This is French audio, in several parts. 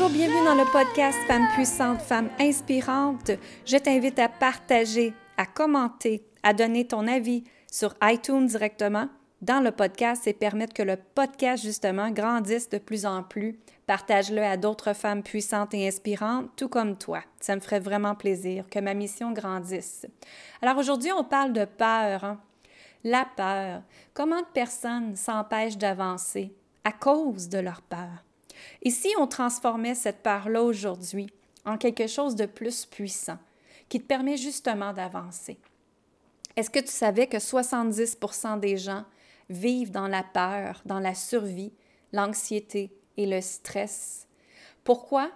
Bonjour, bienvenue dans le podcast Femmes puissantes, Femmes inspirantes. Je t'invite à partager, à commenter, à donner ton avis sur iTunes directement dans le podcast et permettre que le podcast, justement, grandisse de plus en plus. Partage-le à d'autres femmes puissantes et inspirantes, tout comme toi. Ça me ferait vraiment plaisir que ma mission grandisse. Alors aujourd'hui, on parle de peur. Hein. La peur. Comment de personnes s'empêchent d'avancer à cause de leur peur? Et si on transformait cette peur-là aujourd'hui en quelque chose de plus puissant, qui te permet justement d'avancer? Est-ce que tu savais que 70% des gens vivent dans la peur, dans la survie, l'anxiété et le stress? Pourquoi?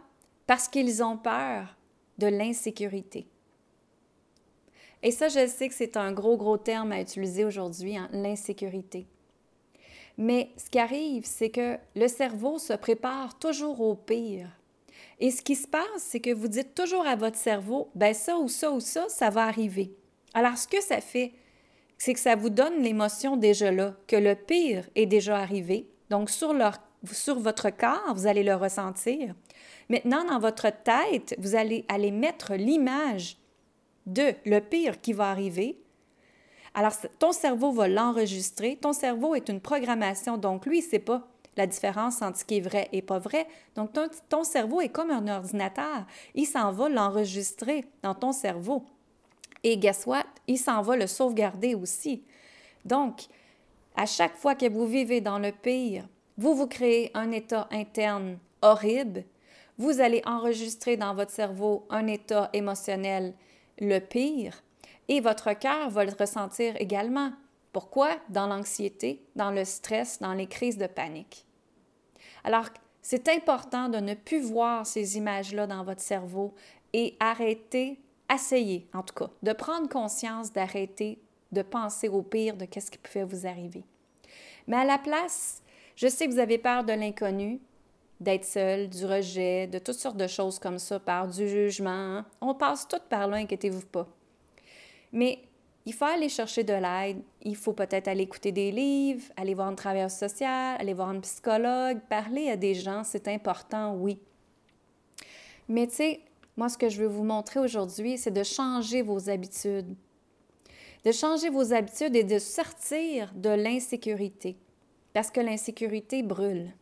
Parce qu'ils ont peur de l'insécurité. Et ça, je sais que c'est un gros, gros terme à utiliser aujourd'hui, hein, l'insécurité. Mais ce qui arrive, c'est que le cerveau se prépare toujours au pire. Et ce qui se passe, c'est que vous dites toujours à votre cerveau, ben ça ou ça ou ça, ça va arriver. Alors, ce que ça fait, c'est que ça vous donne l'émotion déjà là, que le pire est déjà arrivé. Donc, sur, sur votre corps, vous allez le ressentir. Maintenant, dans votre tête, vous allez aller mettre l'image de le pire qui va arriver. Alors, ton cerveau va l'enregistrer. Ton cerveau est une programmation, donc lui, il ne pas la différence entre ce qui est vrai et pas vrai. Donc, ton, ton cerveau est comme un ordinateur. Il s'en va l'enregistrer dans ton cerveau. Et guess what? Il s'en va le sauvegarder aussi. Donc, à chaque fois que vous vivez dans le pire, vous vous créez un état interne horrible, vous allez enregistrer dans votre cerveau un état émotionnel le pire et votre cœur va le ressentir également. Pourquoi? Dans l'anxiété, dans le stress, dans les crises de panique. Alors, c'est important de ne plus voir ces images-là dans votre cerveau et arrêter essayez, en tout cas, de prendre conscience, d'arrêter de penser au pire de qu'est-ce qui pouvait vous arriver. Mais à la place, je sais que vous avez peur de l'inconnu, d'être seul, du rejet, de toutes sortes de choses comme ça, par du jugement. Hein? On passe tout par là, inquiétez-vous pas. Mais il faut aller chercher de l'aide. Il faut peut-être aller écouter des livres, aller voir un travailleur social, aller voir un psychologue, parler à des gens, c'est important, oui. Mais tu sais, moi, ce que je veux vous montrer aujourd'hui, c'est de changer vos habitudes. De changer vos habitudes et de sortir de l'insécurité. Parce que l'insécurité brûle.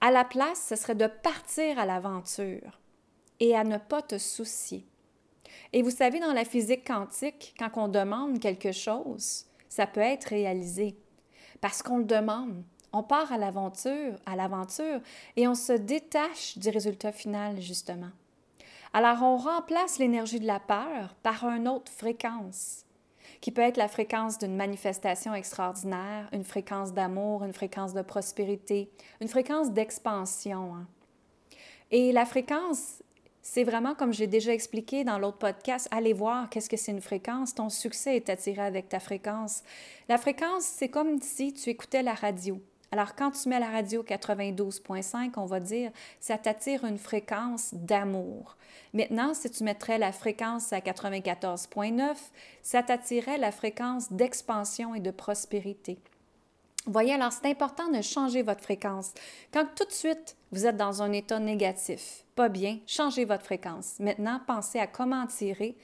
À la place, ce serait de partir à l'aventure et à ne pas te soucier. Et vous savez, dans la physique quantique, quand on demande quelque chose, ça peut être réalisé parce qu'on le demande. On part à l'aventure, à l'aventure, et on se détache du résultat final, justement. Alors, on remplace l'énergie de la peur par une autre fréquence, qui peut être la fréquence d'une manifestation extraordinaire, une fréquence d'amour, une fréquence de prospérité, une fréquence d'expansion. Hein. Et la fréquence, c'est vraiment comme j'ai déjà expliqué dans l'autre podcast, allez voir qu'est-ce que c'est une fréquence. Ton succès est attiré avec ta fréquence. La fréquence, c'est comme si tu écoutais la radio. Alors, quand tu mets la radio 92.5, on va dire, ça t'attire une fréquence d'amour. Maintenant, si tu mettrais la fréquence à 94.9, ça t'attirerait la fréquence d'expansion et de prospérité. Voyez, alors c'est important de changer votre fréquence. Quand tout de suite vous êtes dans un état négatif, pas bien, changez votre fréquence. Maintenant, pensez à comment tirer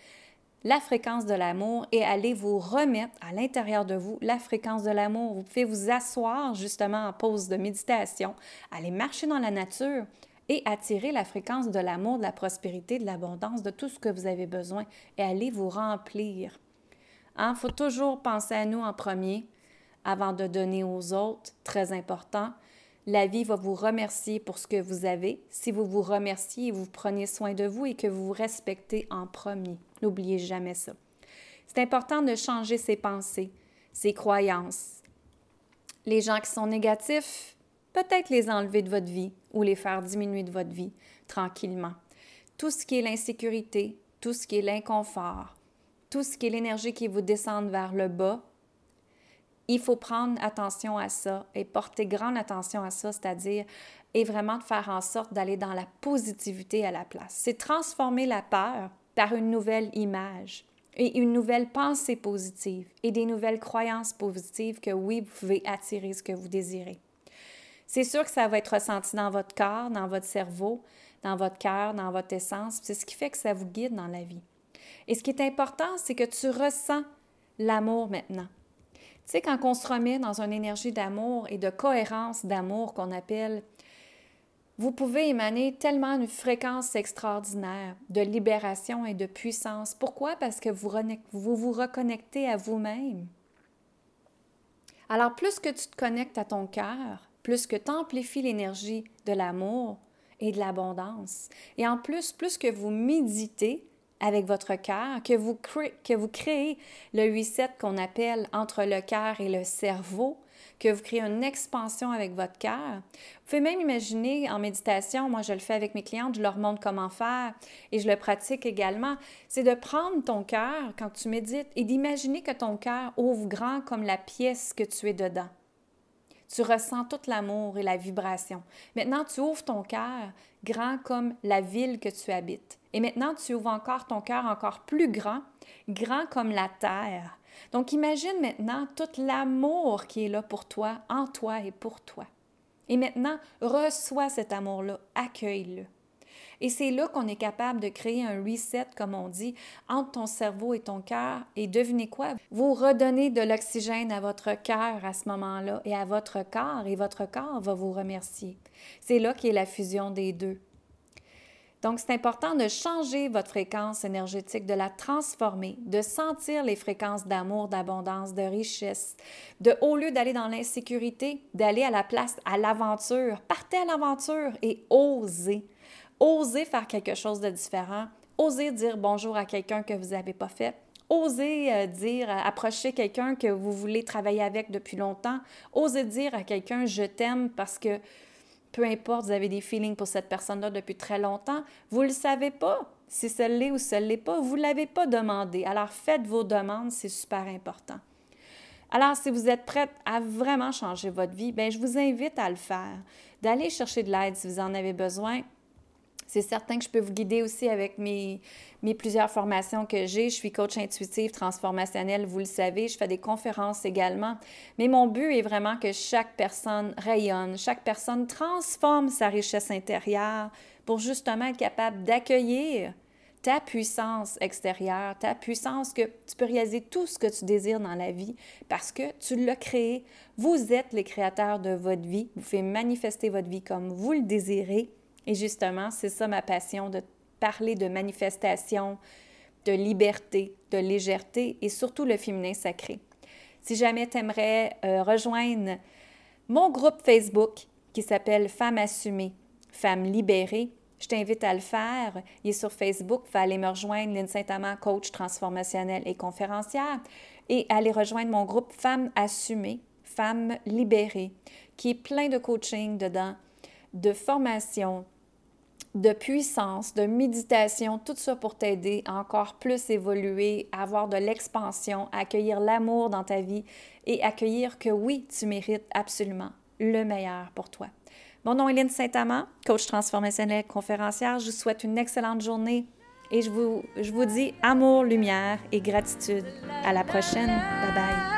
la fréquence de l'amour et allez vous remettre à l'intérieur de vous la fréquence de l'amour. Vous pouvez vous asseoir justement en pause de méditation, aller marcher dans la nature et attirer la fréquence de l'amour, de la prospérité, de l'abondance, de tout ce que vous avez besoin et aller vous remplir. Il hein, faut toujours penser à nous en premier avant de donner aux autres, très important. La vie va vous remercier pour ce que vous avez si vous vous remerciez et vous prenez soin de vous et que vous vous respectez en premier. N'oubliez jamais ça. C'est important de changer ses pensées, ses croyances. Les gens qui sont négatifs, peut-être les enlever de votre vie ou les faire diminuer de votre vie tranquillement. Tout ce qui est l'insécurité, tout ce qui est l'inconfort, tout ce qui est l'énergie qui vous descend vers le bas, il faut prendre attention à ça et porter grande attention à ça, c'est-à-dire et vraiment de faire en sorte d'aller dans la positivité à la place. C'est transformer la peur par une nouvelle image et une nouvelle pensée positive et des nouvelles croyances positives que oui, vous pouvez attirer ce que vous désirez. C'est sûr que ça va être ressenti dans votre corps, dans votre cerveau, dans votre cœur, dans votre essence. C'est ce qui fait que ça vous guide dans la vie. Et ce qui est important, c'est que tu ressens l'amour maintenant. Tu sais, quand on se remet dans une énergie d'amour et de cohérence d'amour qu'on appelle, vous pouvez émaner tellement une fréquence extraordinaire de libération et de puissance. Pourquoi? Parce que vous vous, reconnectez à vous-même. Alors, plus que tu te connectes à ton cœur, plus que tu amplifies l'énergie de l'amour et de l'abondance. Et en plus, plus que vous méditez, avec votre cœur, que vous, créez, le 8-7 qu'on appelle entre le cœur et le cerveau, que vous créez une expansion avec votre cœur. Vous pouvez même imaginer en méditation, moi je le fais avec mes clientes, je leur montre comment faire et je le pratique également, c'est de prendre ton cœur quand tu médites et d'imaginer que ton cœur ouvre grand comme la pièce que tu es dedans. Tu ressens tout l'amour et la vibration. Maintenant, tu ouvres ton cœur grand comme la ville que tu habites. Et maintenant, tu ouvres encore ton cœur encore plus grand, grand comme la terre. Donc, imagine maintenant tout l'amour qui est là pour toi, en toi et pour toi. Et maintenant, reçois cet amour-là, accueille-le. Et c'est là qu'on est capable de créer un reset, comme on dit, entre ton cerveau et ton cœur. Et devinez quoi? Vous redonnez de l'oxygène à votre cœur à ce moment-là et à votre corps, et votre corps va vous remercier. C'est là qu'est la fusion des deux. Donc, c'est important de changer votre fréquence énergétique, de la transformer, de sentir les fréquences d'amour, d'abondance, de richesse, de, au lieu d'aller dans l'insécurité, d'aller à la place, à l'aventure. Partez à l'aventure et osez. Osez faire quelque chose de différent. Osez dire bonjour à quelqu'un que vous n'avez pas fait. Osez euh, dire, euh, approcher quelqu'un que vous voulez travailler avec depuis longtemps. Osez dire à quelqu'un je t'aime parce que peu importe, vous avez des feelings pour cette personne-là depuis très longtemps, vous ne le savez pas. Si ce l'est ou ce ne l'est pas, vous ne l'avez pas demandé. Alors faites vos demandes, c'est super important. Alors, si vous êtes prête à vraiment changer votre vie, bien, je vous invite à le faire, d'aller chercher de l'aide si vous en avez besoin. C'est certain que je peux vous guider aussi avec mes, mes plusieurs formations que j'ai. Je suis coach intuitive transformationnelle, vous le savez. Je fais des conférences également. Mais mon but est vraiment que chaque personne rayonne, chaque personne transforme sa richesse intérieure pour justement être capable d'accueillir ta puissance extérieure, ta puissance que tu peux réaliser tout ce que tu désires dans la vie parce que tu l'as créé. Vous êtes les créateurs de votre vie. Vous faites manifester votre vie comme vous le désirez. Et justement, c'est ça ma passion, de parler de manifestation, de liberté, de légèreté et surtout le féminin sacré. Si jamais tu aimerais euh, rejoindre mon groupe Facebook qui s'appelle Femmes assumées, Femmes libérées, je t'invite à le faire. Il est sur Facebook. Il aller me rejoindre, Lynn Saint-Amand, coach transformationnelle et conférencière, et aller rejoindre mon groupe Femmes assumées, Femmes libérées, qui est plein de coaching dedans, de formation, de puissance, de méditation, tout ça pour t'aider à encore plus évoluer, à avoir de l'expansion, à accueillir l'amour dans ta vie et accueillir que oui, tu mérites absolument le meilleur pour toi. Mon nom est Lynne Saint-Amand, coach transformationnel conférencière. Je vous souhaite une excellente journée et je vous, je vous dis amour, lumière et gratitude. À la prochaine. Bye bye.